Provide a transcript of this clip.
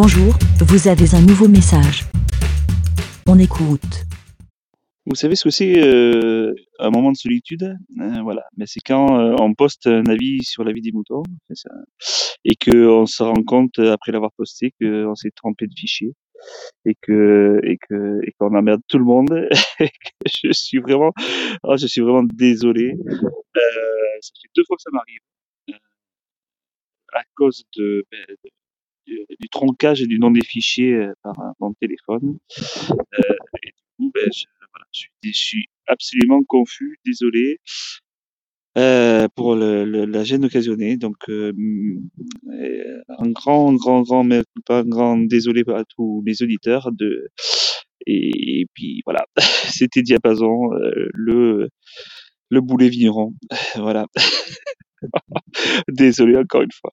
Bonjour, vous avez un nouveau message. On écoute. Vous savez ce que c'est euh, un moment de solitude Euh, Voilà, mais c'est quand euh, on poste un avis sur la vie des moutons ça, et qu'on se rend compte euh, après l'avoir posté qu'on s'est trompé de fichier et que et que et qu'on emmerde tout le monde. je suis vraiment, ah, je suis vraiment désolé. Ça fait deux fois que ça m'arrive à cause de, ben, de- du, troncage et du nom des fichiers euh, par mon téléphone. Euh, et du ben, je, suis, absolument confus, désolé euh, pour la gêne occasionnée. Donc, un grand, grand, grand, mea culpa, un grand désolé à tous mes auditeurs. Et, puis voilà, c'était Diapason, le, le boulet vigneron. Voilà, désolé encore une fois.